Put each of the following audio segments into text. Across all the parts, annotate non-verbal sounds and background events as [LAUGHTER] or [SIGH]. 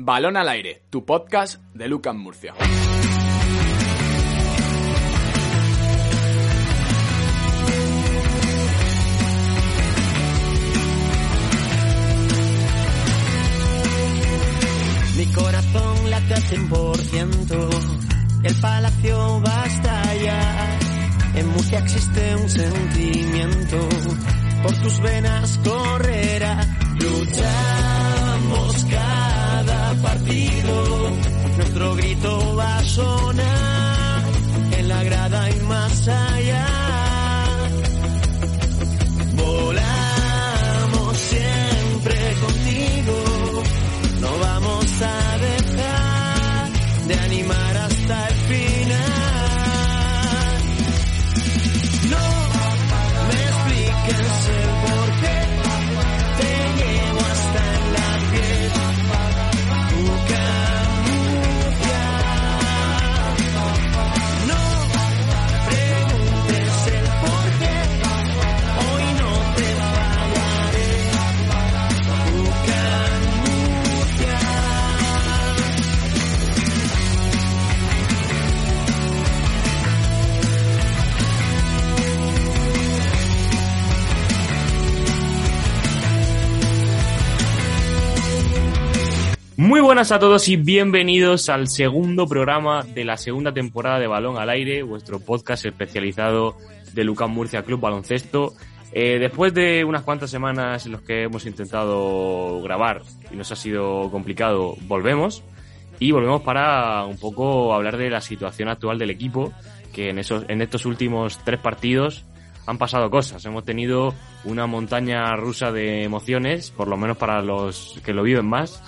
Balón al aire, tu podcast de Lucas Murcia. Mi corazón late al 100%, el palacio va a estallar. En Murcia existe un sentimiento, por tus venas correrá. Cada partido, nuestro grito va a sonar en la grada y más allá. Buenas a todos y bienvenidos al segundo programa de la segunda temporada de Balón al Aire, vuestro podcast especializado de Lucas Murcia Club Baloncesto. Eh, después de unas cuantas semanas en las que hemos intentado grabar y nos ha sido complicado, volvemos. Y volvemos para un poco hablar de la situación actual del equipo, que en, esos, en estos últimos tres partidos han pasado cosas. Hemos tenido una montaña rusa de emociones, por lo menos para los que lo viven más,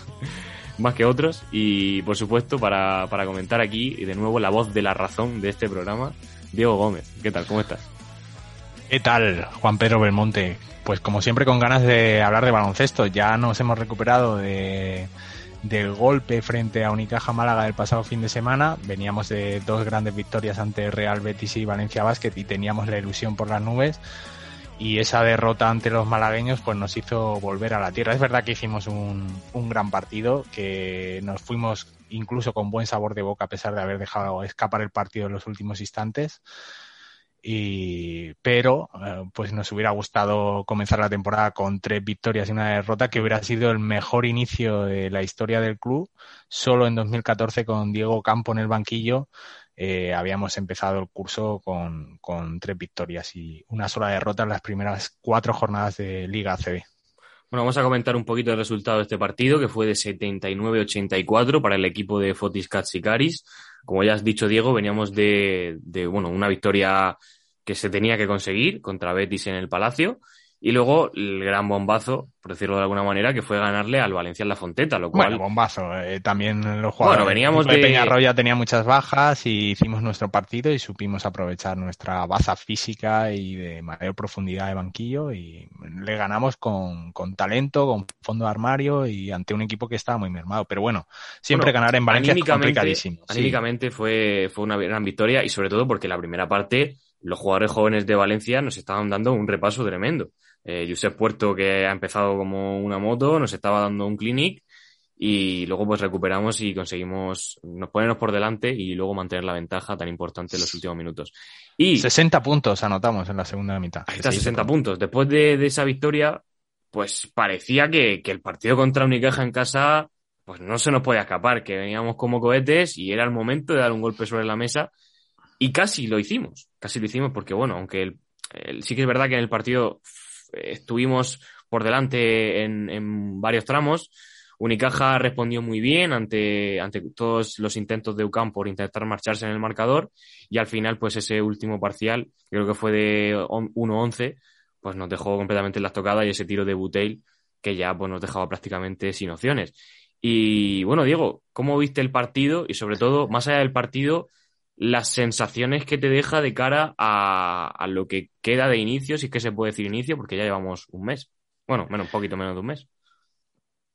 más que otros. Y por supuesto, para, para comentar aquí, y de nuevo, la voz de la razón de este programa, Diego Gómez. ¿Qué tal? ¿Cómo estás? ¿Qué tal, Juan Pedro Belmonte? Pues como siempre con ganas de hablar de baloncesto. Ya nos hemos recuperado de, del golpe frente a Unicaja Málaga del pasado fin de semana. Veníamos de dos grandes victorias ante Real Betis y Valencia Basket y teníamos la ilusión por las nubes. Y esa derrota ante los malagueños pues nos hizo volver a la tierra. Es verdad que hicimos un, un gran partido, que nos fuimos incluso con buen sabor de boca a pesar de haber dejado escapar el partido en los últimos instantes y pero eh, pues nos hubiera gustado comenzar la temporada con tres victorias y una derrota que hubiera sido el mejor inicio de la historia del club solo en 2014 con Diego Campo en el banquillo eh, habíamos empezado el curso con, con tres victorias y una sola derrota en las primeras cuatro jornadas de Liga ACB. Bueno, vamos a comentar un poquito el resultado de este partido, que fue de 79-84 para el equipo de Fotis Katsikaris. Como ya has dicho, Diego, veníamos de, de, bueno, una victoria que se tenía que conseguir contra Betis en el Palacio. Y luego el gran bombazo, por decirlo de alguna manera, que fue ganarle al Valencia en la Fonteta, lo cual... Bueno, bombazo. Eh, también los jugadores... Bueno, veníamos de... Peñarroya tenía muchas bajas y hicimos nuestro partido y supimos aprovechar nuestra baza física y de mayor profundidad de banquillo y le ganamos con, con talento, con fondo de armario y ante un equipo que estaba muy mermado. Pero bueno, siempre Bueno, ganar en Valencia es anímicamente- complicadísimo. Sí. Anímicamente fue, fue una gran victoria y sobre todo porque la primera parte los jugadores jóvenes de Valencia nos estaban dando un repaso tremendo. Eh, Josep Puerto, que ha empezado como una moto, nos estaba dando un clinic y luego pues recuperamos y conseguimos nos ponernos por delante y luego mantener la ventaja tan importante en los últimos minutos. Y 60 puntos anotamos en la segunda mitad. Ahí está, 60 puntos. Después de, de esa victoria, pues parecía que, que el partido contra Unicaja en casa, pues no se nos podía escapar, que veníamos como cohetes y era el momento de dar un golpe sobre la mesa. Y casi lo hicimos, casi lo hicimos porque, bueno, aunque el, el- sí que es verdad que en el partido estuvimos por delante en, varios tramos, Unicaja respondió muy bien ante, ante todos los intentos de UCAM por intentar marcharse en el marcador y al final pues ese último parcial, creo que fue de on- 1-11, pues nos dejó completamente en la estocada y ese tiro de Buteil que ya pues nos dejaba prácticamente sin opciones. Y bueno, Diego, ¿cómo viste el partido? Y sobre todo, más allá del partido, las sensaciones que te deja de cara a, a lo que queda de inicio, si es que se puede decir inicio, porque ya llevamos un mes. Bueno, menos, un poquito menos de un mes.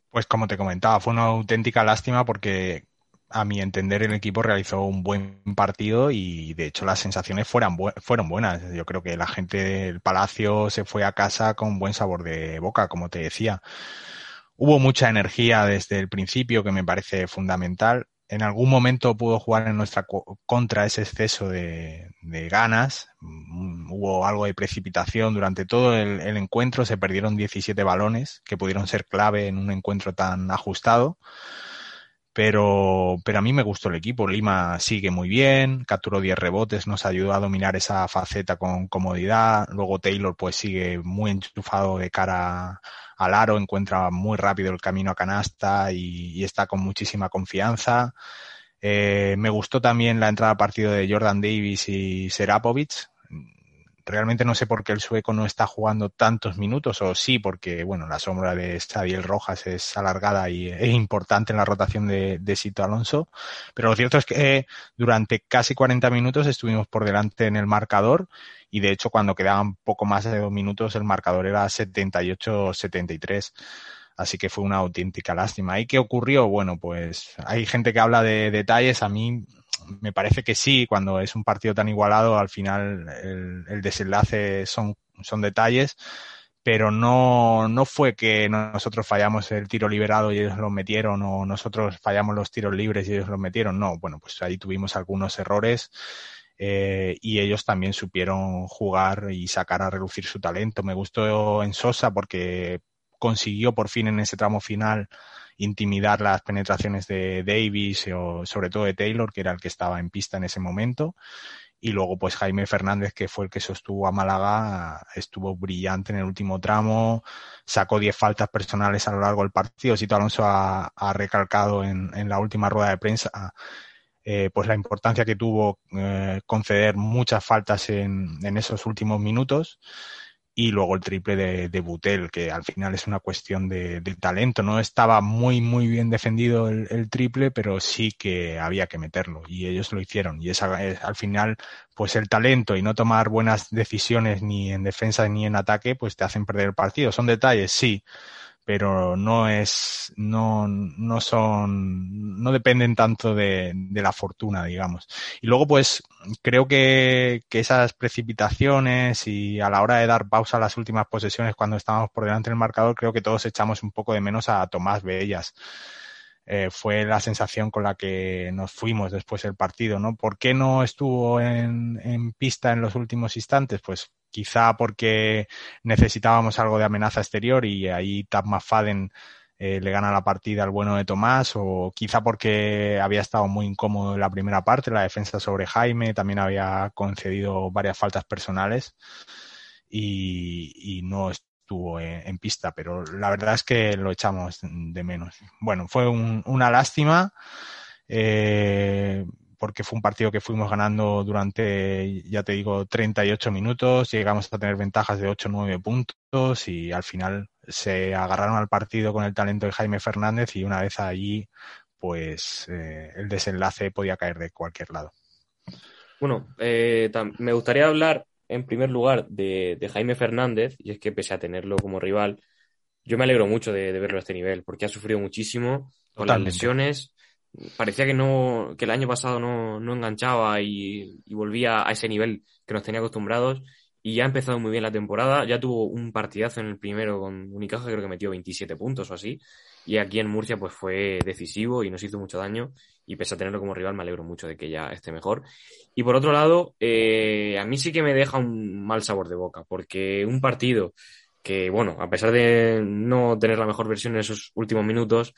Pues como te comentaba, fue una auténtica lástima porque a mi entender el equipo realizó un buen partido y de hecho las sensaciones fueron buenas. Yo creo que la gente del Palacio se fue a casa con buen sabor de boca, como te decía. Hubo mucha energía desde el principio que me parece fundamental. En algún momento pudo jugar en nuestra contra ese exceso de, ganas. Mm, hubo algo de precipitación durante todo el, el, encuentro. Se perdieron 17 balones que pudieron ser clave en un encuentro tan ajustado. Pero, pero a mí me gustó el equipo. Lima sigue muy bien, capturó 10 rebotes, nos ayudó a dominar esa faceta con comodidad. Luego Taylor pues sigue muy enchufado de cara al aro, encuentra muy rápido el camino a canasta y, está con muchísima confianza. Eh, me gustó también la entrada a partido de Jordan Davis y Serapovic realmente no sé por qué el sueco no está jugando tantos minutos, o sí, porque bueno, la sombra de Xavier Rojas es alargada y es importante en la rotación de, Sito Alonso. Pero lo cierto es que durante casi 40 minutos estuvimos por delante en el marcador y de hecho cuando quedaban poco más de dos minutos el marcador era 78-73. Así que fue una auténtica lástima. ¿Y qué ocurrió? Bueno, pues hay gente que habla de detalles. A mí me parece que sí, cuando es un partido tan igualado, al final el, desenlace son, son detalles, pero no, no fue que nosotros fallamos el tiro liberado y ellos lo metieron, o nosotros fallamos los tiros libres y ellos lo metieron, no, bueno, pues ahí tuvimos algunos errores. Eh, y ellos también supieron jugar y sacar a relucir su talento. Me gustó en Sosa porque consiguió por fin en ese tramo final intimidar las penetraciones de Davis o sobre todo de Taylor, que era el que estaba en pista en ese momento. Y luego, pues Jaime Fernández, que fue el que sostuvo a Málaga, estuvo brillante en el último tramo, sacó 10 faltas personales a lo largo del partido. Sito Alonso ha, recalcado en, la última rueda de prensa eh, pues la importancia que tuvo eh, conceder muchas faltas en esos últimos minutos y luego el triple de, Butel, que al final es una cuestión de, talento. No estaba muy, muy bien defendido el, triple, pero sí que había que meterlo y ellos lo hicieron. Y esa, al final, pues el talento y no tomar buenas decisiones ni en defensa ni en ataque, pues te hacen perder el partido. Son detalles, sí, pero no es, no, no son, no dependen tanto de, de la fortuna, digamos. Y luego, pues, creo que, que, esas precipitaciones y a la hora de dar pausa a las últimas posesiones cuando estábamos por delante del marcador, creo que todos echamos un poco de menos a Tomás Bellas. Eh, fue la sensación con la que nos fuimos después del partido, ¿no? ¿Por qué no estuvo en, en pista en los últimos instantes? Pues quizá porque necesitábamos algo de amenaza exterior y ahí Tab McFadden eh, le gana la partida al bueno de Tomás o quizá porque había estado muy incómodo en la primera parte, la defensa sobre Jaime, también había concedido varias faltas personales y, no estuvo en, pista, pero la verdad es que lo echamos de menos. Bueno, fue una lástima. Eh, porque fue un partido que fuimos ganando durante, ya te digo, 38 minutos, llegamos a tener ventajas de 8 o 9 puntos y al final se agarraron al partido con el talento de Jaime Fernández y una vez allí, pues eh, el desenlace podía caer de cualquier lado. Bueno, eh, me gustaría hablar en primer lugar de, Jaime Fernández, y es que pese a tenerlo como rival, yo me alegro mucho de, verlo a este nivel, porque ha sufrido muchísimo con las lesiones, parecía que no que el año pasado no, no enganchaba y, volvía a ese nivel que nos tenía acostumbrados. Y ya ha empezado muy bien la temporada, ya tuvo un partidazo en el primero con Unicaja, creo que metió 27 puntos o así, y aquí en Murcia pues fue decisivo y nos hizo mucho daño. Y pese a tenerlo como rival me alegro mucho de que ya esté mejor. Y por otro lado, eh, a mí sí que me deja un mal sabor de boca, porque un partido que, bueno, a pesar de no tener la mejor versión en esos últimos minutos,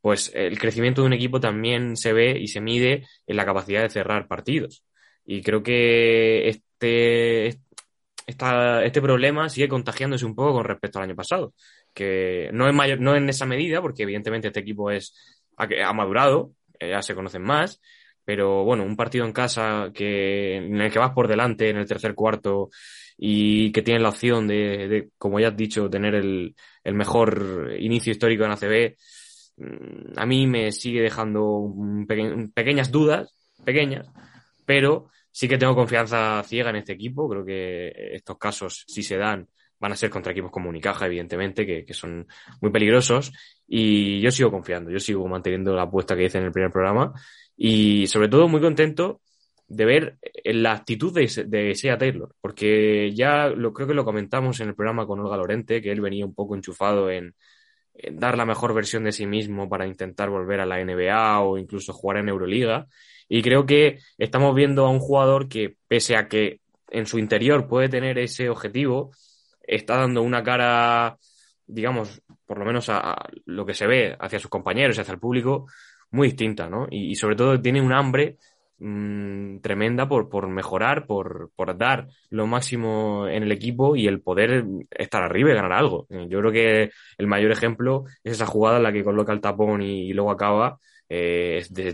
pues el crecimiento de un equipo también se ve y se mide en la capacidad de cerrar partidos. Y creo que este, este problema sigue contagiándose un poco con respecto al año pasado, que no es mayor, no en esa medida, porque evidentemente este equipo es, ha, madurado, eh, ya se conocen más, pero bueno, un partido en casa que, en el que vas por delante en el tercer cuarto y que tienes la opción de, como ya has dicho, tener el, el mejor inicio histórico en ACB, a mí me sigue dejando pequeñas dudas, pequeñas, pero sí que tengo confianza ciega en este equipo. Creo que estos casos, si se dan, van a ser contra equipos como Unicaja, evidentemente, que, son muy peligrosos. Y yo sigo confiando, yo sigo manteniendo la apuesta que hice en el primer programa. Y sobre todo muy contento de ver la actitud de, de Taylor, porque ya lo creo que lo comentamos en el programa con Olga Lorente, que él venía un poco enchufado en, dar la mejor versión de sí mismo para intentar volver a la NBA o incluso jugar en Euroliga. Y creo que estamos viendo a un jugador que, pese a que en su interior puede tener ese objetivo, está dando una cara, digamos, por lo menos a, lo que se ve hacia sus compañeros y hacia el público, muy distinta, ¿no? Y, sobre todo tiene un hambre mm, tremenda por, por mejorar, por, por, dar lo máximo en el equipo y el poder estar arriba y ganar algo. Yo creo que el mayor ejemplo es esa jugada en la que coloca el tapón y, luego acaba, eh, de,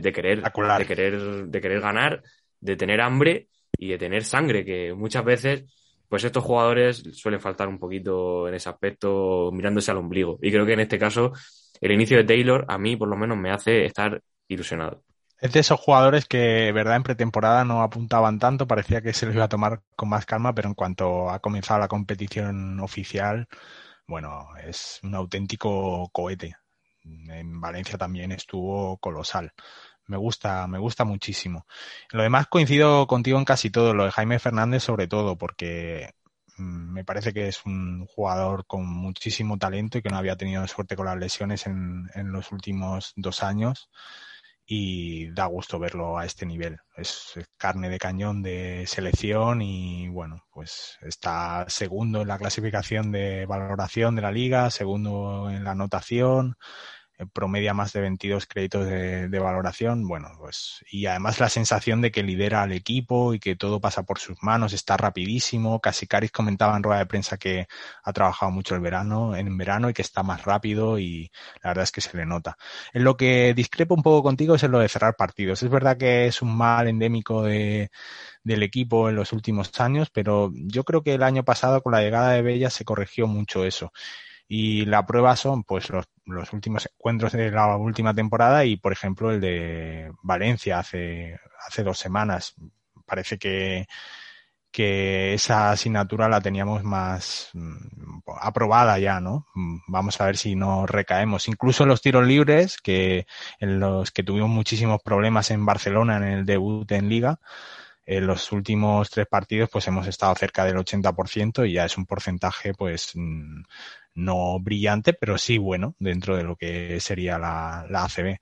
de, querer, de, querer, de querer ganar, de tener hambre y de tener sangre, que muchas veces pues estos jugadores suelen faltar un poquito en ese aspecto mirándose al ombligo. Y creo que en este caso el inicio de Taylor a mí por lo menos me hace estar ilusionado. Es de esos jugadores que, verdad, en pretemporada no apuntaban tanto, parecía que se los iba a tomar con más calma, pero en cuanto ha comenzado la competición oficial, bueno, es un auténtico cohete. En Valencia también estuvo colosal. Me gusta, me gusta muchísimo. Lo demás coincido contigo en casi todo, lo de Jaime Fernández sobre todo, porque mm, me parece que es un jugador con muchísimo talento y que no había tenido suerte con las lesiones en, en los últimos dos años y da gusto verlo a este nivel. Es carne de cañón de selección y bueno, pues está segundo en la clasificación de valoración de la liga, segundo en la anotación, promedia más de 22 créditos de, valoración, bueno, pues, y además la sensación de que lidera al equipo y que todo pasa por sus manos, está rapidísimo. Casi Caris comentaba en rueda de prensa que ha trabajado mucho el verano, en verano y que está más rápido y la verdad es que se le nota. En lo que discrepo un poco contigo es en lo de cerrar partidos. Es verdad que es un mal endémico de, del equipo en los últimos años, pero yo creo que el año pasado con la llegada de Bella se corrigió mucho eso. Y la prueba son pues los, los últimos encuentros de la última temporada y, por ejemplo, el de Valencia hace, hace dos semanas. Parece que, que esa asignatura la teníamos más mm, aprobada ya, ¿no? Mm, vamos a ver si no recaemos. Incluso los tiros libres, que en los que tuvimos muchísimos problemas en Barcelona en el debut en Liga, en los últimos tres partidos pues hemos estado cerca del 80% y ya es un porcentaje pues mm, no brillante, pero sí bueno dentro de lo que sería la, la ACB.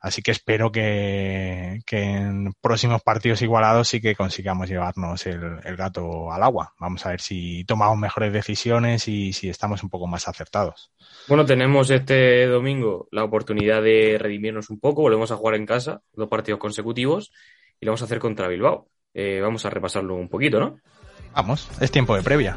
Así que espero que, que, en próximos partidos igualados sí que consigamos llevarnos el, el, gato al agua. Vamos a ver si tomamos mejores decisiones y si estamos un poco más acertados. Bueno, tenemos este domingo la oportunidad de redimirnos un poco. Volvemos a jugar en casa, dos partidos consecutivos, y lo vamos a hacer contra Bilbao. Eh, vamos a repasarlo un poquito, ¿no? Vamos, es tiempo de previa.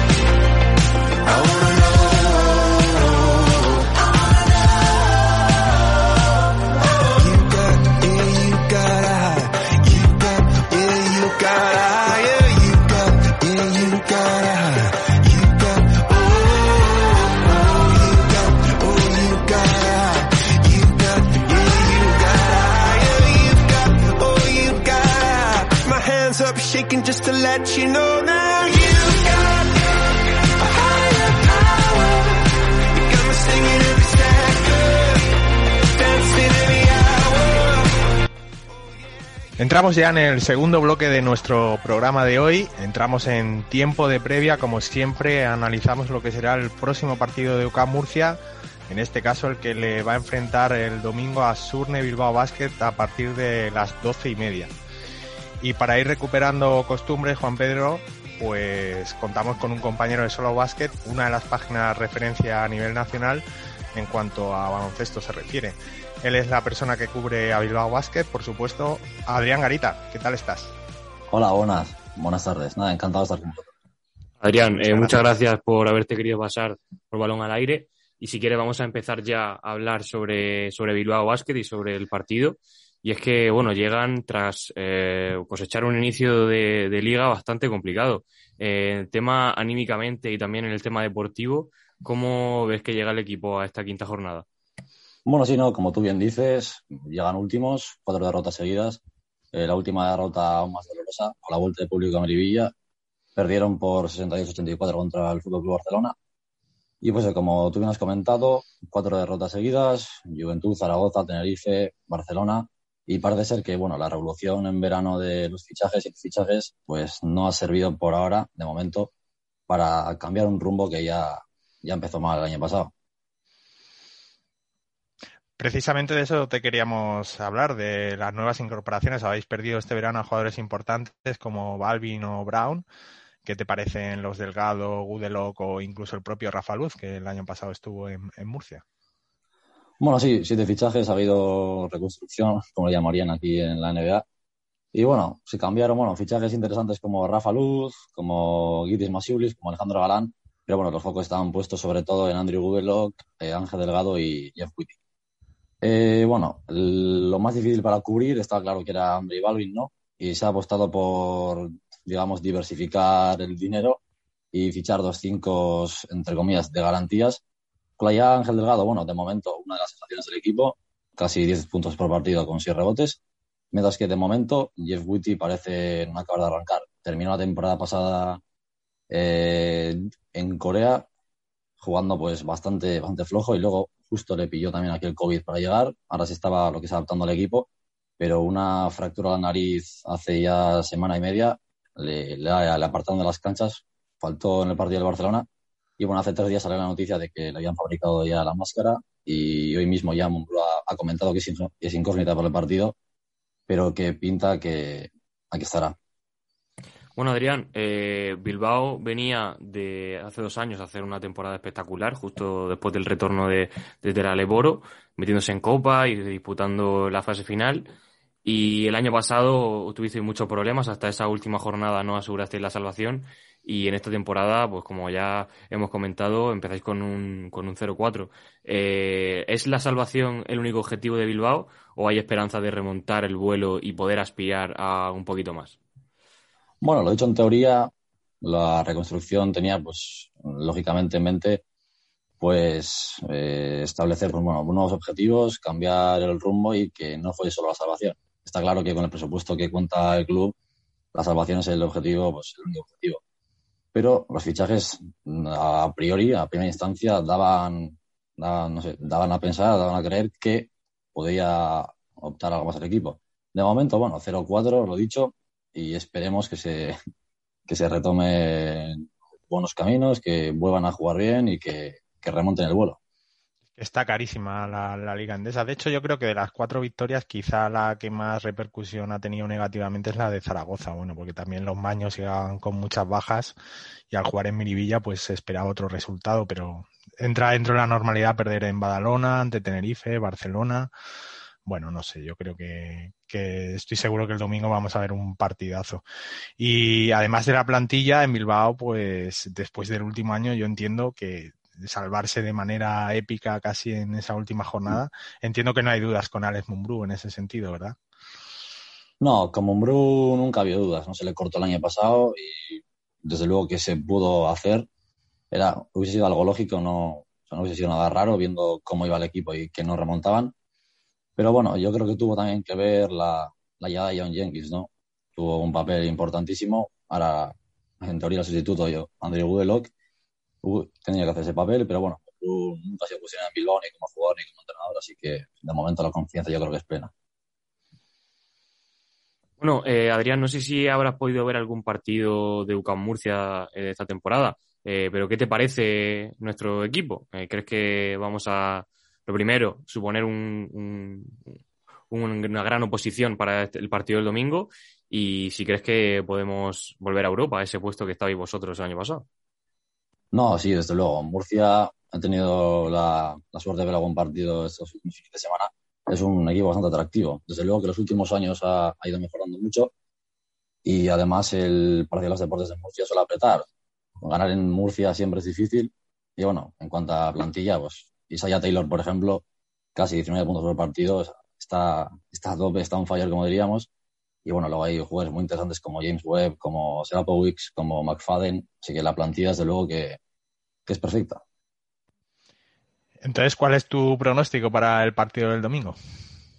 Entramos ya en el segundo bloque de nuestro programa de hoy. Entramos en tiempo de previa, como siempre, analizamos lo que será el próximo partido de UCAM Murcia. En este caso, el que le va a enfrentar el domingo a Surne Bilbao Basket a partir de las doce y media. Y para ir recuperando costumbres, Juan Pedro, pues contamos con un compañero de Solo Basket, una de las páginas de referencia a nivel nacional en cuanto a baloncesto se refiere. Él es la persona que cubre a Bilbao Basket, por supuesto, Adrián Garita. ¿Qué tal estás? Hola, buenas. Buenas tardes. Nada, encantado de estar con vosotros. Adrián, muchas, eh, muchas gracias por haberte querido pasar por balón al aire. Y si quieres, vamos a empezar ya a hablar sobre, sobre Bilbao Basket y sobre el partido. Y es que, bueno, llegan tras eh, cosechar un inicio de, liga bastante complicado. Eh, el tema anímicamente y también en el tema deportivo, ¿cómo ves que llega el equipo a esta quinta jornada? Bueno, sí, no, como tú bien dices, llegan últimos, cuatro derrotas seguidas. Eh, la última derrota aún más dolorosa, con la vuelta de público a Merivilla. Perdieron por 68-84 contra el Fútbol Club Barcelona. Y pues, como tú bien has comentado, cuatro derrotas seguidas, Juventud, Zaragoza, Tenerife, Barcelona. Y parece ser que, bueno, la revolución en verano de los fichajes y fichajes, pues no ha servido por ahora, de momento, para cambiar un rumbo que ya, ya empezó mal el año pasado. Precisamente de eso te queríamos hablar, de las nuevas incorporaciones. Habéis perdido este verano a jugadores importantes como Balvin o Brown. ¿Qué te parecen los Delgado, Gudelock o incluso el propio Rafa Luz, que el año pasado estuvo en, Murcia? Bueno, sí, siete fichajes, ha habido reconstrucción, como le llamarían aquí en la NBA. Y bueno, se cambiaron, bueno, fichajes interesantes como Rafa Luz, como Guitis Masiulis, como Alejandro Galán. Pero bueno, los focos estaban puestos sobre todo en Andrew Gudelock, eh, Ángel Delgado y Jeff Whitty. Eh, bueno, lo más difícil para cubrir estaba claro que era Andre Balvin, ¿no? Y se ha apostado por, digamos, diversificar el dinero y fichar dos cinco, entre comillas, de garantías. Playa Ángel Delgado, bueno, de momento, una de las sensaciones del equipo, casi 10 puntos por partido con 6 rebotes. Mientras que de momento, Jeff Whitty parece no acabar de arrancar. Terminó la temporada pasada eh, en Corea jugando pues bastante, bastante flojo y luego justo le pilló también aquí el COVID para llegar. Ahora sí estaba lo que se adaptando al equipo, pero una fractura de la nariz hace ya semana y media le, le, apartaron de las canchas, faltó en el partido del Barcelona. Y bueno, hace tres días salió la noticia de que le habían fabricado ya la máscara y hoy mismo ya ha, comentado que es, es, incógnita por el partido, pero que pinta que aquí estará. Bueno, Adrián, eh, Bilbao venía de hace dos años a hacer una temporada espectacular, justo después del retorno de, de Aleboro, metiéndose en Copa y disputando la fase final. Y el año pasado tuviste muchos problemas, hasta esa última jornada no aseguraste la salvación. Y en esta temporada, pues como ya hemos comentado, empezáis con un, con un 0-4. Eh, ¿Es la salvación el único objetivo de Bilbao o hay esperanza de remontar el vuelo y poder aspirar a un poquito más? Bueno, lo dicho en teoría, la reconstrucción tenía, pues, lógicamente en mente, pues, eh, establecer pues, bueno, nuevos objetivos, cambiar el rumbo y que no fuese solo la salvación. Está claro que con el presupuesto que cuenta el club, la salvación es el objetivo, pues, el único objetivo. Pero los fichajes, a priori, a primera instancia, daban, daban, no sé, daban a pensar, daban a creer que podía optar algo más el equipo. De momento, bueno, 0-4, lo dicho, y esperemos que se, que se retomen buenos caminos, que vuelvan a jugar bien y que, remonten el vuelo. Está carísima la, la, liga andesa. De hecho, yo creo que de las cuatro victorias, quizá la que más repercusión ha tenido negativamente es la de Zaragoza. Bueno, porque también los maños llegaban con muchas bajas y al jugar en Miribilla, pues se esperaba otro resultado. Pero entra dentro de la normalidad perder en Badalona, ante Tenerife, Barcelona bueno, no sé, yo creo que, estoy seguro que el domingo vamos a ver un partidazo. Y además de la plantilla, en Bilbao, pues después del último año, yo entiendo que salvarse de manera épica casi en esa última jornada, entiendo que no hay dudas con Alex Mumbrú en ese sentido, ¿verdad? No, con Mumbrú nunca había dudas, no se le cortó el año pasado y desde luego que se pudo hacer. Era, hubiese sido algo lógico, no, no hubiese sido nada raro viendo cómo iba el equipo y que no remontaban pero bueno, yo creo que tuvo también que ver la, la llegada de John Jenkins, ¿no? Tuvo un papel importantísimo. Ahora, en teoría, el sustituto yo, Andrew Woodlock, tenía que hacer ese papel, pero bueno, nunca se pusieron en Bilbao ni como jugador ni como entrenador, así que de momento la confianza yo creo que es plena. Bueno, eh, Adrián, no sé si habrás podido ver algún partido de UCAM Murcia eh, esta temporada, eh, pero ¿qué te parece nuestro equipo? ¿Crees que vamos a, lo primero, suponer un, una gran oposición para este, el partido del domingo y si crees que podemos volver a Europa, a ese puesto que estabais vosotros el año pasado. No, sí, desde luego. Murcia ha tenido la, suerte de ver algún partido estos últimos fines de semana. Es un equipo bastante atractivo. Desde luego que los últimos años ha, ido mejorando mucho y además el partido de los deportes de Murcia suele apretar. Ganar en Murcia siempre es difícil y bueno, en cuanto a plantilla, pues Isaiah Taylor, por ejemplo, casi 19 puntos por partido, está, está tope, está un fire, como diríamos. Y bueno, luego hay jugadores muy interesantes como James Webb, como Serapowicz, como McFadden. Así que la plantilla, desde luego, que, es perfecta. Entonces, ¿cuál es tu pronóstico para el partido del domingo?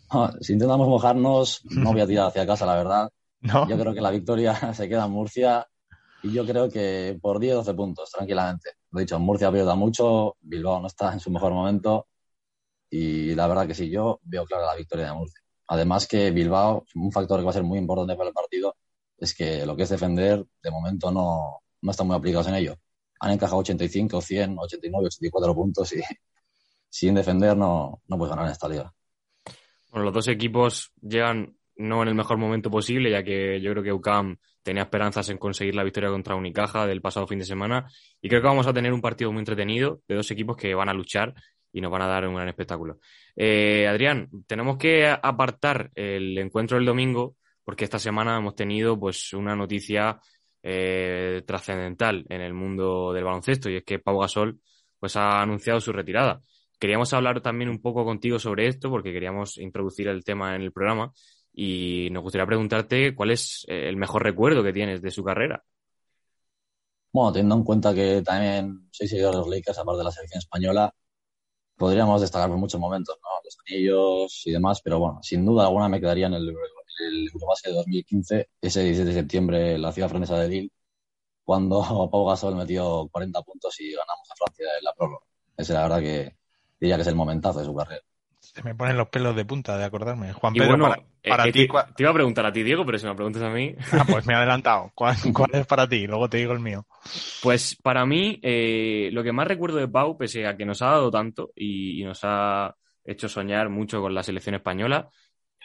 Ah, si intentamos mojarnos, no voy a tirar hacia casa, la verdad. [LAUGHS] ¿No? Yo creo que la victoria [LAUGHS] se queda en Murcia y yo creo que por 10-12 puntos, tranquilamente. Lo dicho, Murcia pierda mucho, Bilbao no está en su mejor momento y la verdad que sí, yo veo clara la victoria de Murcia. Además que Bilbao, un factor que va a ser muy importante para el partido, es que lo que es defender, de momento no, no están muy aplicados en ello. Han encajado 85, 100, 89, 84 puntos y [LAUGHS] sin defender no, no puedes ganar en esta liga. Bueno, los dos equipos llegan no en el mejor momento posible, ya que yo creo que UCAM tenía esperanzas en conseguir la victoria contra Unicaja del pasado fin de semana. Y creo que vamos a tener un partido muy entretenido de dos equipos que van a luchar y nos van a dar un gran espectáculo. Eh, Adrián, tenemos que apartar el encuentro del domingo porque esta semana hemos tenido pues una noticia eh, trascendental en el mundo del baloncesto y es que Pau Gasol pues ha anunciado su retirada. Queríamos hablar también un poco contigo sobre esto porque queríamos introducir el tema en el programa y nos gustaría preguntarte cuál es eh, el mejor recuerdo que tienes de su carrera. Bueno, teniendo en cuenta que también soy seguidor de los Lakers, aparte de la selección española, podríamos destacar muchos momentos, ¿no? Los anillos y demás, pero bueno, sin duda alguna me quedaría en el, el Eurobasket de 2015, ese 17 de septiembre en la ciudad francesa de Lille, cuando [LAUGHS] Pau Gasol metió 40 puntos y ganamos a Francia en la prórroga. Ese la verdad que diría que es el momentazo de su carrera. Se me ponen los pelos de punta de acordarme. Juan Pedro, bueno, para, para eh, ti, te, ¿cuál- te iba a preguntar a ti, Diego, pero si me preguntas a mí, [LAUGHS] Ah, pues me he adelantado. ¿Cuál, [LAUGHS] cuál es para ti? Luego te digo el mío. Pues para mí, eh, lo que más recuerdo de Pau, pese a que nos ha dado tanto y, y nos ha hecho soñar mucho con la selección española,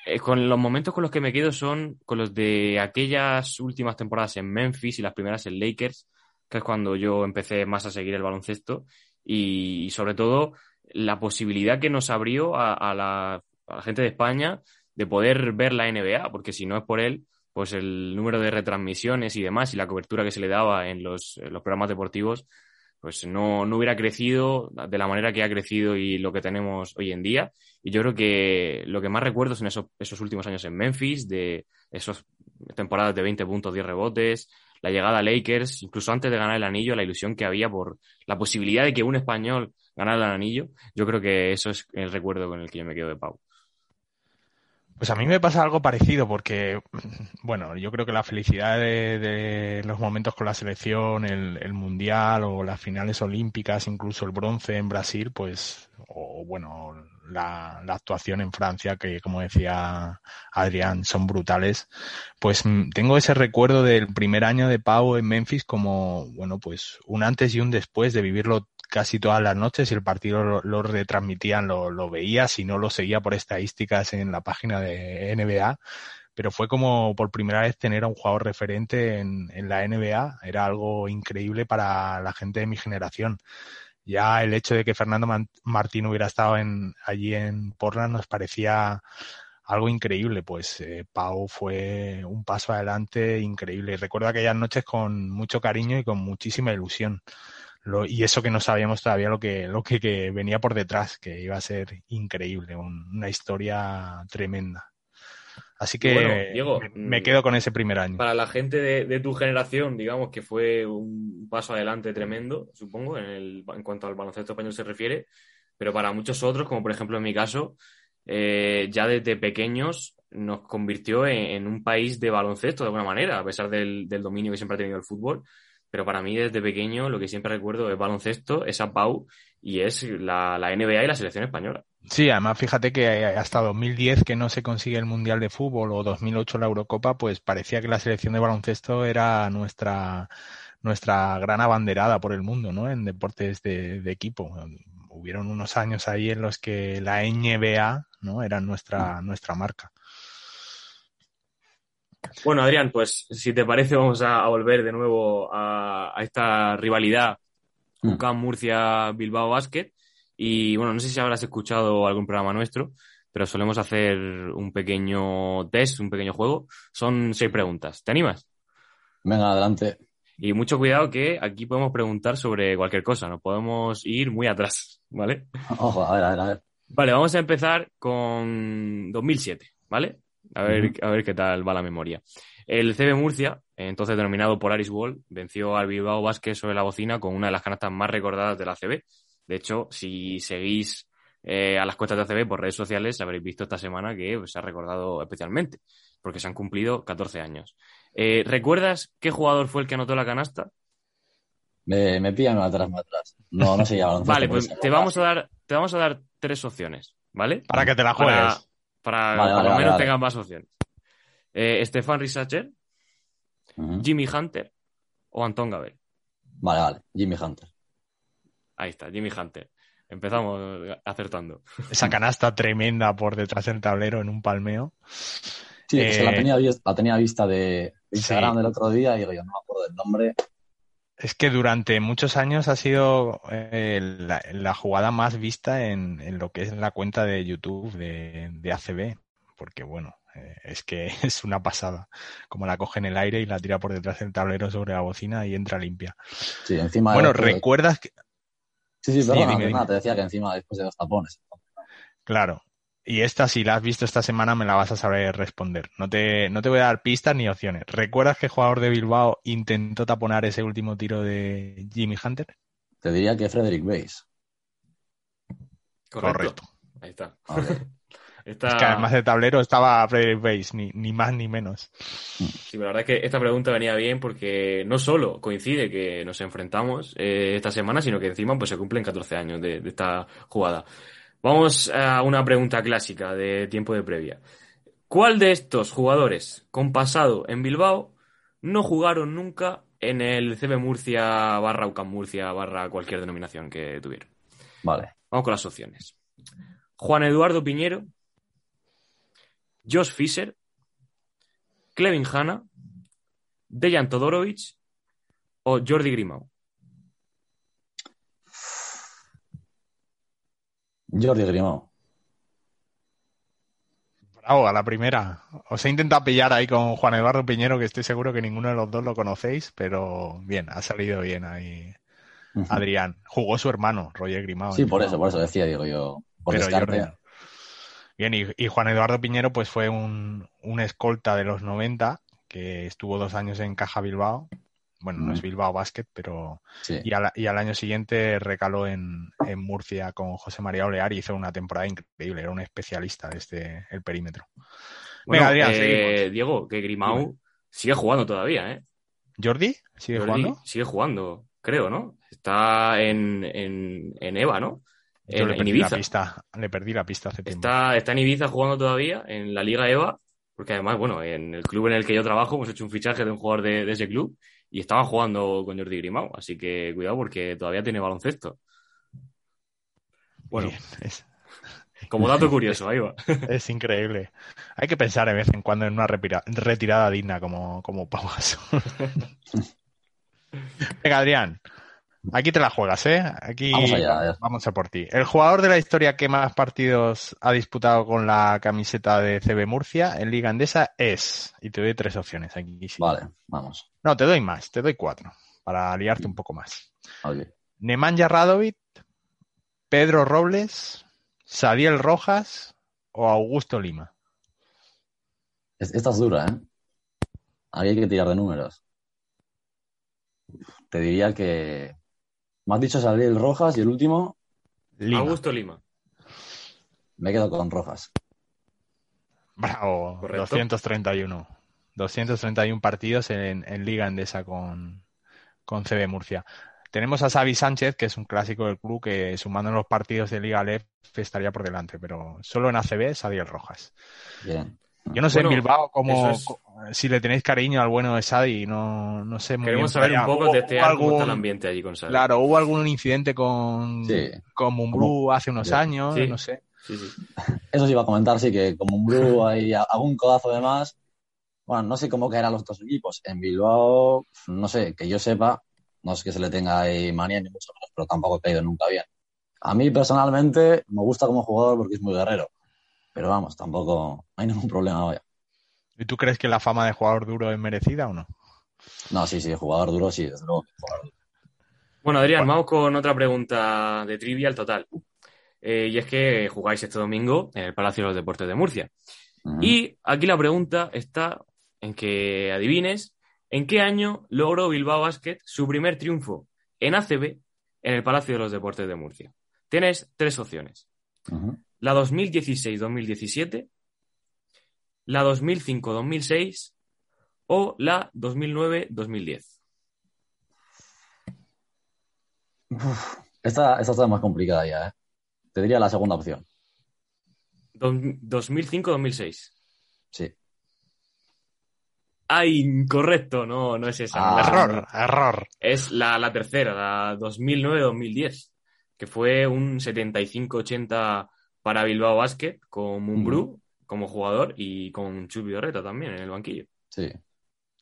eh, con los momentos con los que me quedo son con los de aquellas últimas temporadas en Memphis y las primeras en Lakers, que es cuando yo empecé más a seguir el baloncesto y sobre todo la posibilidad que nos abrió a, a la, gente de España de poder ver la NBA, porque si no es por él, pues el número de retransmisiones y demás y la cobertura que se le daba en los, programas deportivos, pues no, no hubiera crecido de la manera que ha crecido y lo que tenemos hoy en día. Y yo creo que lo que más recuerdo son esos, esos últimos años en Memphis, de esas temporadas de 20 puntos, 10 rebotes, la llegada a Lakers, incluso antes de ganar el anillo, la ilusión que había por la posibilidad de que un español ganara el anillo. Yo creo que eso es el recuerdo con el que yo me quedo de Pau. Pues a mí me pasa algo parecido porque, bueno, yo creo que la felicidad de, los momentos con la selección, el, mundial o las finales olímpicas, incluso el bronce en Brasil, pues, o bueno, la, la actuación en Francia, que como decía Adrián, son brutales. Pues tengo ese recuerdo del primer año de Pau en Memphis como, bueno, pues un antes y un después de vivirlo casi todas las noches y el partido lo, retransmitían, lo, lo veía, si no lo seguía por estadísticas en la página de NBA, pero fue como por primera vez tener a un jugador referente en, en la NBA, era algo increíble para la gente de mi generación. Ya el hecho de que Fernando Martín hubiera estado en, allí en Portland nos parecía algo increíble, pues eh, Pau fue un paso adelante increíble. Y recuerdo aquellas noches con mucho cariño y con muchísima ilusión. Lo, y eso que no sabíamos todavía lo que, lo que, que venía por detrás, que iba a ser increíble, un- una historia tremenda. Así que Bueno, Diego, me, me quedo con ese primer año. Para la gente de, de tu generación, digamos que fue un paso adelante tremendo, supongo, en, el, en cuanto al baloncesto español se refiere, pero para muchos otros, como por ejemplo en mi caso, eh, ya desde pequeños nos convirtió en, en un país de baloncesto de alguna manera, a pesar del, del dominio que siempre ha tenido el fútbol. Pero para mí, desde pequeño, lo que siempre recuerdo es baloncesto, es a Pau y es la, la NBA y la selección española. Sí, además fíjate que hasta 2010 que no se consigue el Mundial de Fútbol o 2008 la Eurocopa, pues parecía que la selección de baloncesto era nuestra, nuestra gran abanderada por el mundo, ¿no? En deportes de, de equipo. Hubieron unos años ahí en los que la NBA, ¿no? Era nuestra, nuestra marca. Bueno, Adrián, pues si te parece, vamos a, a volver de nuevo a, a esta rivalidad Mm. UCAM Murcia Bilbao Basket. Y bueno, no sé si habrás escuchado algún programa nuestro, pero solemos hacer un pequeño test, un pequeño juego. Son seis preguntas. ¿Te animas? Venga, adelante. Y mucho cuidado que aquí podemos preguntar sobre cualquier cosa, nos podemos ir muy atrás, ¿vale? Ojo, a ver, a ver, a ver. Vale, vamos a empezar con 2007, ¿vale? A ver, a ver qué tal va la memoria. El CB Murcia, entonces denominado Polaris Wall, venció al Bilbao Basket sobre la bocina con una de las canastas más recordadas de la CB. De hecho, si seguís eh, a las cuentas de ACB por redes sociales, habréis visto esta semana que pues, se ha recordado especialmente, porque se han cumplido 14 años. Eh, ¿Recuerdas qué jugador fue el que anotó la canasta? Me, me pillan atrás, me atrás. No, no sé ya. baloncesto, Vale, pues te vamos a dar, te vamos a dar tres opciones, ¿vale? Para que te la juegues. para Vale, por vale, lo vale, menos vale. tengas más opciones. Eh, Stefan Risacher. Jimmy Hunter o Anton Gabel. Vale, vale. Jimmy Hunter. Ahí está, Jimmy Hunter. Empezamos acertando. [LAUGHS] Esa canasta tremenda por detrás del tablero en un palmeo. Sí, es que la Eh, tenía, la tenía vista de Instagram Sí. del otro día y digo, yo no me acuerdo del nombre. Es que durante muchos años ha sido eh, la, la jugada más vista en, en lo que es la cuenta de YouTube de, de ACB, porque bueno, eh, es que [LAUGHS] es una pasada, como la coge en el aire y la tira por detrás del tablero sobre la bocina y entra limpia. Sí, encima Bueno, de- ¿recuerdas que, Sí, sí, Sí, dime, nada, dime. te decía que encima después de dos tapones. Claro. Y esta, si la has visto esta semana, me la vas a saber responder. No te, no te voy a dar pistas ni opciones. ¿Recuerdas que el jugador de Bilbao intentó taponar ese último tiro de Jimmy Hunter? Te diría que Frederick Bass. Correcto. Ahí está. [LAUGHS] Esta- Es que además de tablero estaba Frederick Bass, ni, ni más ni menos. Sí, la verdad es que esta pregunta venía bien porque no solo coincide que nos enfrentamos eh, esta semana, sino que encima pues se cumplen 14 años de, de esta jugada. Vamos a una pregunta clásica de tiempo de previa. ¿Cuál de estos jugadores con pasado en Bilbao no jugaron nunca en el CB Murcia barra UCAM Murcia barra cualquier denominación que tuvieran? Vale. Vamos con las opciones. Juan Eduardo Piñero, Josh Fisher, Clevin Hanna, Dejan Todorovic o Jordi Grimau. Jordi Grimau. Bravo, a la primera. Os he intentado pillar ahí con Juan Eduardo Piñero, que estoy seguro que ninguno de los dos lo conocéis, pero bien, ha salido bien ahí. Adrián. Jugó su hermano, Roger Grimao. Sí, en por eso, por eso decía, digo yo. Por Pero. Jordi. Bien, y, y Juan Eduardo Piñero pues fue un, un escolta de los 90 que estuvo dos años en Caja Bilbao. Bueno, no es Mm. Bilbao Basket, pero... Sí. Y al, y al año siguiente recaló en, en Murcia con José María Olear y hizo una temporada increíble. Era un especialista desde el perímetro. Bueno, Venga, Adrián, eh, seguimos. Diego, que Grimau sigue jugando todavía, ¿eh? ¿Jordi? ¿Sigue Jordi jugando? Sigue jugando, creo, ¿no? Está en, en, en EVA, ¿no? Yo En, le en perdí Ibiza. la pista. Le perdí la pista hace tiempo. Está, está en Ibiza jugando todavía, en la Liga EVA, porque además, bueno, en el club en el que yo trabajo hemos hecho un fichaje de un jugador de, de ese club y estaban jugando con Jordi Grimau, así que cuidado porque todavía tiene baloncesto. Bueno, Bien, es, como dato [LAUGHS] curioso, ahí va. [LAUGHS] es increíble. Hay que pensar de vez en cuando en una retirada digna como, como Pau Gasol. [LAUGHS] Venga, Adrián. Aquí te la juegas, ¿eh? Aquí Vamos allá, vamos a por ti. El jugador de la historia que más partidos ha disputado con la camiseta de CB Murcia en Liga Andesa es, y te doy tres opciones aquí. sí. Vale, vamos. No, te doy más, te doy cuatro, para liarte un poco más. Ok. Nemanja Radovic, Pedro Robles, Sadiel Rojas o Augusto Lima. Es- Esta es dura, ¿eh? Ahí hay que tirar de números. Te diría que. Me has dicho salir el Rojas y el último Lima. Augusto Lima. me quedo con Rojas. Bravo, Correcto. 231. 231 partidos en, en Liga Endesa con, con CB Murcia. Tenemos a Xavi Sánchez, que es un clásico del club, que sumando los partidos de Liga LEF estaría por delante, pero solo en ACB Sadiel Rojas. Bien. Yo no sé Bueno, en Bilbao cómo, es- si le tenéis cariño al bueno de Sadi, no, no sé muy Queremos bien saber un poco, testear hubo cómo está el algún- ambiente allí con Sadi. Claro, hubo algún incidente con, Sí. con Mumbrú hace unos Sí. años, Sí. no sé. Sí, sí. Eso sí iba a comentar, sí, que como un Blue hay algún codazo de más. Bueno, no sé cómo caerán los otros equipos. En Bilbao, no sé, que yo sepa, no es que se le tenga ahí manía ni mucho menos, pero tampoco ha caído nunca bien. A mí personalmente me gusta como jugador porque es muy guerrero. Pero vamos, tampoco no hay ningún problema, vaya. ¿Y tú crees que la fama de jugador duro es merecida o no? No, sí, sí, jugador duro, sí, desde luego. que jugador duro. Bueno, Adrián, vamos con otra pregunta de trivial total. Eh, y es que jugáis este domingo en el Palacio de los Deportes de Murcia. Y aquí la pregunta está en que adivines en qué año logró Bilbao Basket su primer triunfo en ACB en el Palacio de los Deportes de Murcia. Tienes tres opciones. Ujú. La 2016-2017, la 2005-2006 o la 2009-2010. Esta, esta está más complicada ya, ¿eh? Te diría la segunda opción. Dos- 2005-2006. Sí. Ay, incorrecto, no, no es esa. Ah, error, error. Es la, la tercera, la 2009-2010, que fue un 75-80 para Bilbao Basket con Mumbrú como jugador y con Chupi Orreta también en el banquillo. Sí.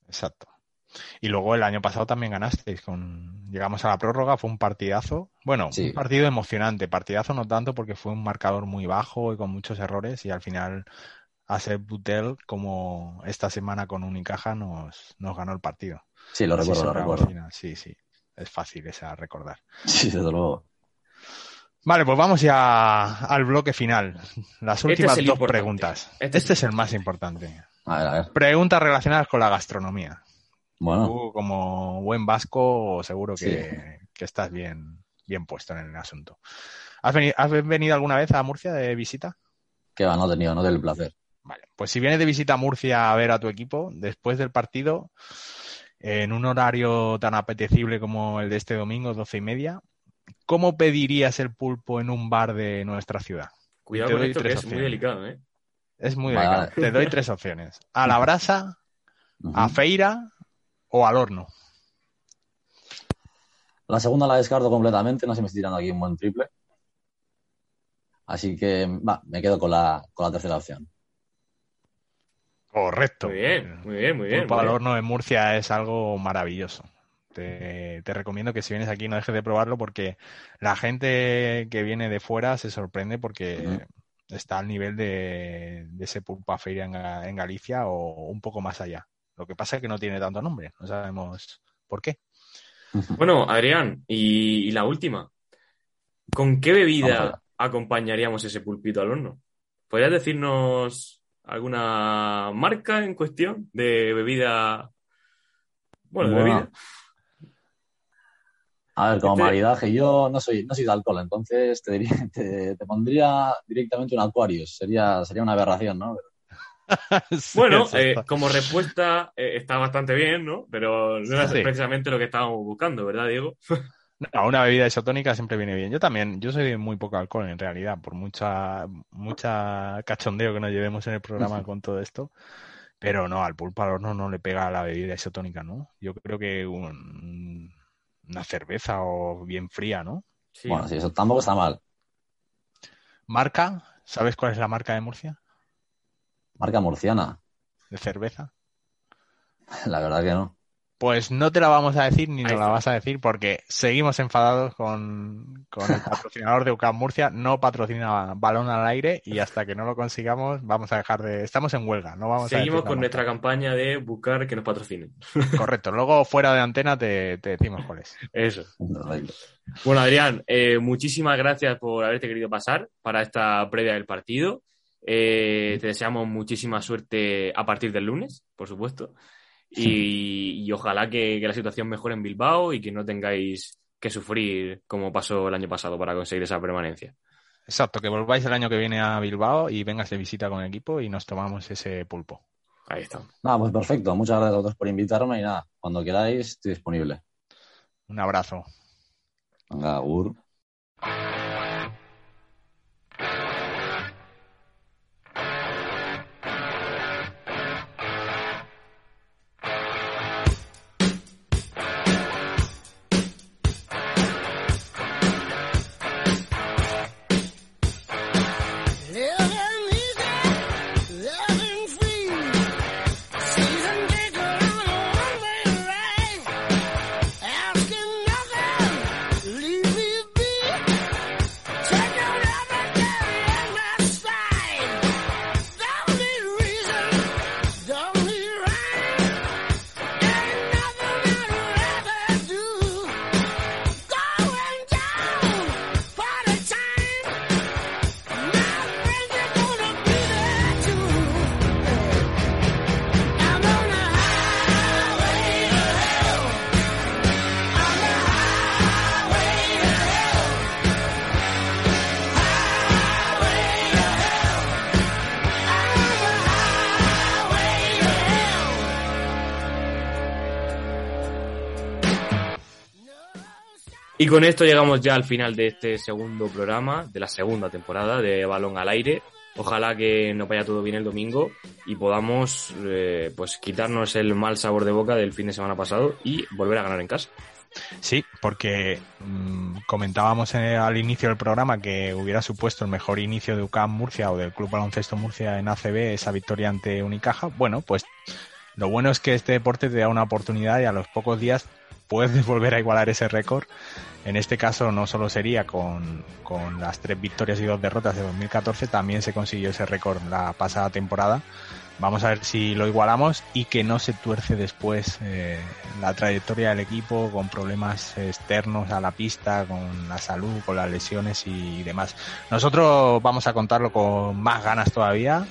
Exacto. Y luego el año pasado también ganasteis con llegamos a la prórroga, fue un partidazo. Bueno, Sí. un partido emocionante, partidazo no tanto porque fue un marcador muy bajo y con muchos errores y al final Asep Butel como esta semana con Unicaja nos, nos ganó el partido. Sí, lo Así recuerdo, lo recuerdo. Sí, sí. Es fácil esa recordar. Sí, desde luego. Vale, pues vamos ya al bloque final. Las Este últimas es el dos importante. preguntas. Este Este, es es el más importante. A ver, a ver. Preguntas relacionadas con la gastronomía. Bueno, Tú, como buen vasco, seguro que, que estás bien, bien puesto en el asunto. ¿Has venido, ¿Has venido alguna vez a Murcia de visita? que va, no he tenido, no del placer. Vale, pues si vienes de visita a Murcia a ver a tu equipo, después del partido, en un horario tan apetecible como el de este domingo, doce y media, ¿cómo pedirías el pulpo en un bar de nuestra ciudad? Cuidado Te con doy esto que tres es muy opciones. delicado, ¿eh? Es muy Vale, delicado. Te doy tres opciones. A la brasa, a feira o al horno. La segunda la descarto completamente, no sé si me estoy tirando aquí un buen triple. Así que, va, me quedo con la, con la tercera opción. Correcto. Muy bien, muy bien, muy bien. Pulpo muy al bien. horno en Murcia es algo maravilloso. Te, te recomiendo que si vienes aquí no dejes de probarlo porque la gente que viene de fuera se sorprende porque está al nivel de, de ese pulpo a feria en, Ga- en Galicia o un poco más allá. Lo que pasa es que no tiene tanto nombre, no sabemos por qué. Bueno, Adrián, y, y la última. ¿Con qué bebida allá. acompañaría ese pulpito al horno? ¿Podrías decirnos alguna marca en cuestión de bebida? Bueno, de Bueno, bebida. A ver, como Este- maridaje, yo no soy, no soy de alcohol, entonces te, diría, [LAUGHS] te, te pondría directamente un Aquarius. Sería, sería una aberración, ¿no? [LAUGHS] Sí, Bueno, eh, como respuesta eh, está bastante bien, ¿no? Pero no era Sí. precisamente lo que estábamos buscando, ¿verdad, Diego? [LAUGHS] No, una bebida isotónica siempre viene bien. Yo también, yo soy de muy poco alcohol en realidad, por mucha, mucha cachondeo que nos llevemos en el programa con todo esto. Pero no, al pulpo al horno no le pega a la bebida isotónica, ¿no? Yo creo que un- una cerveza o bien fría, ¿no? Sí. Bueno, sí, eso tampoco está mal. Marca, ¿sabes cuál es la marca de Murcia? Marca murciana, De cerveza. [LAUGHS] la verdad que no. Pues no te la vamos a decir ni nos la vas a decir porque seguimos enfadados con, con el [LAUGHS] patrocinador de UCAM Murcia. No patrocina balón al aire y hasta que no lo consigamos vamos a dejar de... Estamos en huelga, no vamos a Seguimos con nuestra campaña de buscar que nos patrocinen. [LAUGHS] Correcto, luego fuera de antena te, te decimos cuál es. Eso. Bueno, Adrián, eh, muchísimas gracias por haberte querido pasar para esta previa del partido. Eh, te deseamos muchísima suerte a partir del lunes, por supuesto. Y, y ojalá que, que la situación mejore en Bilbao y que no tengáis que sufrir como pasó el año pasado para conseguir esa permanencia. Exacto, que volváis el año que viene a Bilbao y vengas de visita con el equipo y nos tomamos ese pulpo. Ahí está. Nada, pues perfecto. Muchas gracias a todos por invitarme y nada, cuando queráis estoy disponible. Un abrazo. Venga, Agur. Con esto llegamos ya al final de este segundo programa, de la segunda temporada de Balón al Aire. Ojalá que nos vaya todo bien el domingo y podamos eh, pues quitarnos el mal sabor de boca del fin de semana pasado y volver a ganar en casa. Sí, porque mmm, comentábamos al inicio del programa que hubiera supuesto el mejor inicio de UCAM Murcia o del Club Baloncesto Murcia en ACB esa victoria ante Unicaja. Bueno, pues lo bueno es que este deporte te da una oportunidad y a los pocos días puedes [LAUGHS] volver a igualar ese récord. En este caso no solo sería con, con, las tres victorias y dos derrotas de 2014, también se consiguió ese récord la pasada temporada. Vamos a ver si lo igualamos y que no se tuerce después eh, la trayectoria del equipo con problemas externos a la pista, con la salud, con las lesiones y demás. Nosotros vamos a contarlo con más ganas todavía.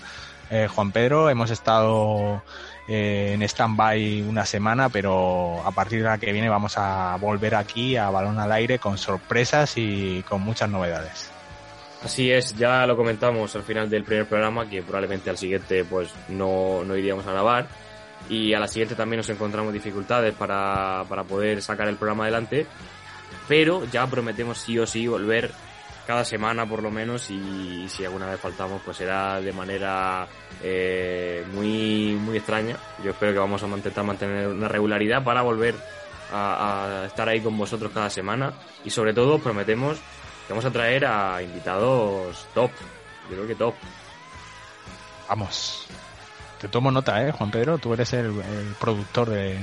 Eh, Juan Pedro, hemos estado eh, en stand-by una semana, pero a partir de la que viene vamos a volver aquí a balón al aire con sorpresas y con muchas novedades. Así es, ya lo comentamos al final del primer programa que probablemente al siguiente pues no, no iríamos a grabar y a la siguiente también nos encontramos dificultades para, para poder sacar el programa adelante, pero ya prometemos sí o sí volver cada semana por lo menos y si alguna vez faltamos pues será de manera eh, muy muy extraña. Yo espero que vamos a intentar mantener una regularidad para volver a, a, estar ahí con vosotros cada semana. Y sobre todo prometemos que vamos a traer a invitados top. Yo creo que top. Vamos. Te tomo nota eh Juan Pedro tú eres el, el productor de,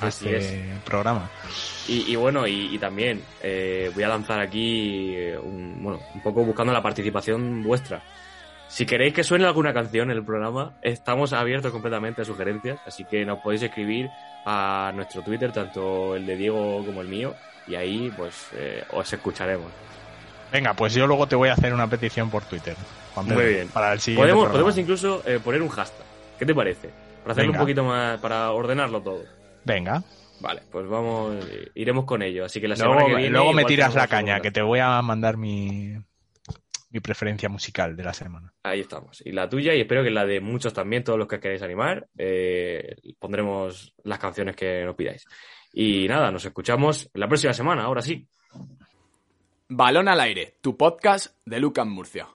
de Así este es. programa y, y bueno, y, y también eh, voy a lanzar aquí un, bueno, un poco buscando la participación vuestra. Si queréis que suene alguna canción en el programa, estamos abiertos completamente a sugerencias, así que nos podéis escribir a nuestro Twitter, tanto el de Diego como el mío, y ahí pues eh, os escucharemos. Venga, pues yo luego te voy a hacer una petición por Twitter. Juan Pedro, Muy bien. Para el siguiente Podemos, programa. podemos incluso eh, poner un hashtag. ¿Qué te parece? Para hacerlo Venga. un poquito más, para ordenarlo todo. Venga. Vale, pues vamos, iremos con ello. Así que la semana Luego, que viene. luego me tiras la caña, segunda. que te voy a mandar mi, mi preferencia musical de la semana. Ahí estamos. Y la tuya, y espero que la de muchos también, todos los que queréis animar, eh, pondremos las canciones que nos pidáis. Y nada, nos escuchamos la próxima semana, ahora sí. Balón al aire, tu podcast de Lucas Murcia.